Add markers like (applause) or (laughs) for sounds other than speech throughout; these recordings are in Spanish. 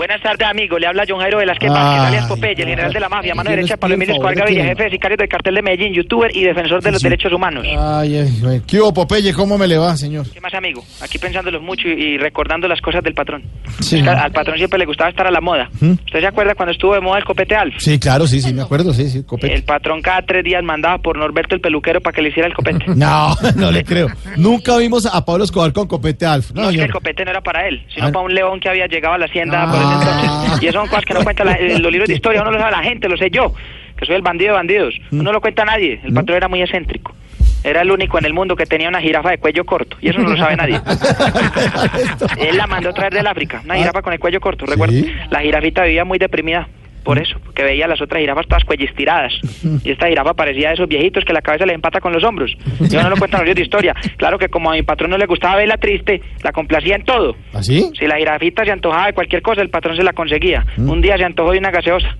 Buenas tardes, amigo. Le habla John Jairo Velázquez Vázquez, Ay, alias Popeye, el general de la mafia, mano ¿quién derecha es Pablo Emilio Escobar Gaviria, jefe de sicarios del cartel de Medellín, youtuber y defensor de los Sí. derechos humanos. Ay, ay, ay. ¿Qué hubo, Popeye? ¿Cómo me le va, señor? ¿Qué más, amigo? Aquí pensándolos mucho y, recordando las cosas del patrón. Sí. Al patrón siempre le gustaba estar a la moda. ¿Mm? ¿Usted se acuerda cuando estuvo de moda el copete Alf? Sí, claro, sí, sí, me acuerdo, sí, sí, copete. El patrón cada tres días mandaba por Norberto el peluquero para que le hiciera el copete. (laughs) No, no le creo. Nunca vimos a Pablo Escobar con copete Alf. No, No, es que el copete no era para él, sino Ah. para un león que había llegado a la hacienda por Ah. Entonces. (laughs) Y eso son cosas que no cuentan la- los libros de historia, uno lo sabe la gente, lo sé yo, que soy el bandido de bandidos. Mm. No lo cuenta nadie, el patrón era muy excéntrico. Era el único en el mundo que tenía una jirafa de cuello corto, y eso no lo sabe nadie. (laughs) Él la mandó a traer del África, una jirafa con el cuello corto, recuerdo. ¿Sí? La jirafita vivía muy deprimida. Por eso, porque veía a las otras jirafas todas cuellistiradas. (laughs) Y esta jirafa parecía de esos viejitos que la cabeza le empata con los hombros. Y uno no lo cuenta en los libros de historia. Claro que como a mi patrón no le gustaba verla triste, la complacía en todo. ¿Así? Si la jirafita se antojaba de cualquier cosa, el patrón se la conseguía. Mm. Un día se antojó de una gaseosa.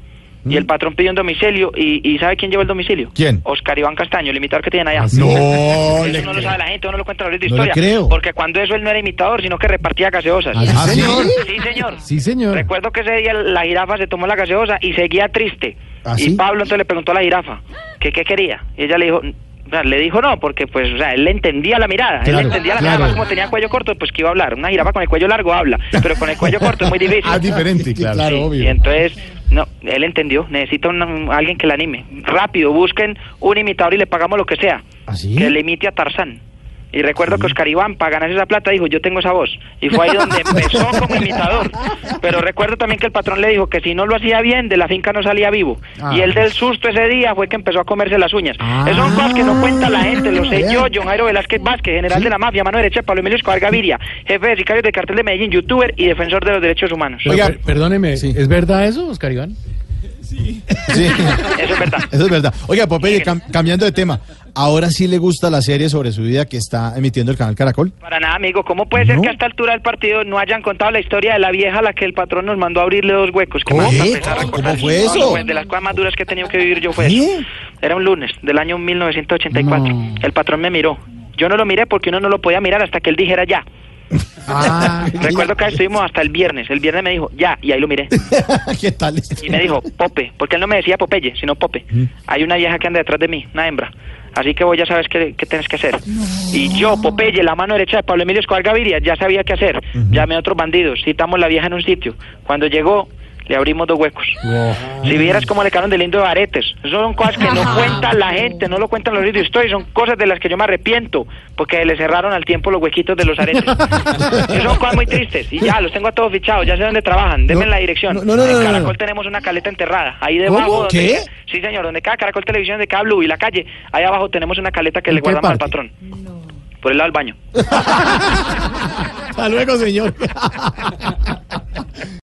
Y el patrón pidió un domicilio. ¿Y, y sabe quién llevó el domicilio? ¿Quién? Oscar Iván Castaño, el imitador que tienen allá. No, Eso no lo sabe la gente, uno lo cuenta en los de No historia. creo. Porque cuando eso él no era imitador, sino que repartía gaseosas. ¿Ah, sí, señor? Sí, señor. Sí, señor. Recuerdo que ese día la jirafa se tomó la gaseosa y seguía triste. ¿Ah, y? Pablo entonces le preguntó a la jirafa que qué quería. Y ella le dijo, o sea, le dijo no, porque pues, o sea, él le entendía la mirada. él Claro, le entendía la claro. mirada, más como tenía cuello corto, pues que iba a hablar. Una jirafa con el cuello largo habla, pero con el cuello corto es muy (laughs) difícil. Ah, diferente, claro. Sí, obvio. Y entonces, no, él entendió, necesita un- alguien que la anime. Rápido, busquen un imitador y le pagamos lo que sea. ¿Ah, sí? Que le imite a Tarzán. Y recuerdo que Oscar Iván, para ganarse esa plata, dijo, yo tengo esa voz. Y fue ahí donde empezó (laughs) como imitador. Pero recuerdo también que el patrón le dijo que si no lo hacía bien, de la finca no salía vivo. Ah. Y él del susto ese día fue que empezó a comerse las uñas. Ah. Esas son cosas que no cuenta la gente, lo sé yo, John Jairo Velázquez Vázquez, general ¿Sí? de la mafia, mano derecha de Pablo Emilio Escobar Gaviria, jefe de sicarios del cartel de Medellín, youtuber y defensor de los derechos humanos. Oiga, per- perdóneme, sí. ¿es verdad eso, Oscar Iván? Sí. (laughs) Eso es verdad. Eso es verdad. Oiga, Popeye, cam- cambiando de tema, ¿ahora sí le gusta la serie sobre su vida que está emitiendo el canal Caracol? Para nada, amigo. ¿Cómo puede ser No. que a esta altura del partido no hayan contado la historia de la vieja a la que el patrón nos mandó a abrirle dos huecos? ¿Qué ¿Cómo? ¿Cómo fue No, eso? pues, de las cosas más duras que he tenido que vivir yo fue ¿Qué? eso. Era un lunes del año 1984. No. El patrón me miró. Yo no lo miré porque uno no lo podía mirar hasta que él dijera ya. Ah, (laughs) Recuerdo que estuvimos hasta el viernes. El viernes me dijo ya, y ahí lo miré. (laughs) ¿Qué tal? esto? Y me dijo, Pope, porque él no me decía Popeye, sino Pope. Mm. Hay una vieja que anda detrás de mí, una hembra. Así que vos ya sabes qué, qué tienes que hacer. Y yo, Popeye, la mano derecha de Pablo Emilio Escobar Gaviria, ya sabía qué hacer. Llamé a otros bandidos, citamos la vieja en un sitio. Cuando llegó, le abrimos dos huecos. Si vieras cómo le quedaron de lindo de aretes. Eso son cosas que no cuenta la gente, no lo cuentan los libros de historia, son cosas de las que yo me arrepiento, porque le cerraron al tiempo los huequitos de los aretes. (laughs) Eso son cosas muy tristes. Y ya, los tengo a todos fichados, ya sé dónde trabajan, denme No, la dirección. no, no, no, en no, no, Caracol no. tenemos una caleta enterrada, ahí debajo. ¿Cómo? donde- ¿Qué? Sí, señor, donde cada Caracol Televisión, de cada Blue y la calle, ahí abajo tenemos una caleta que ¿En le qué guardamos al parte? patrón. Por el lado del baño. (laughs) Hasta luego, señor. (laughs)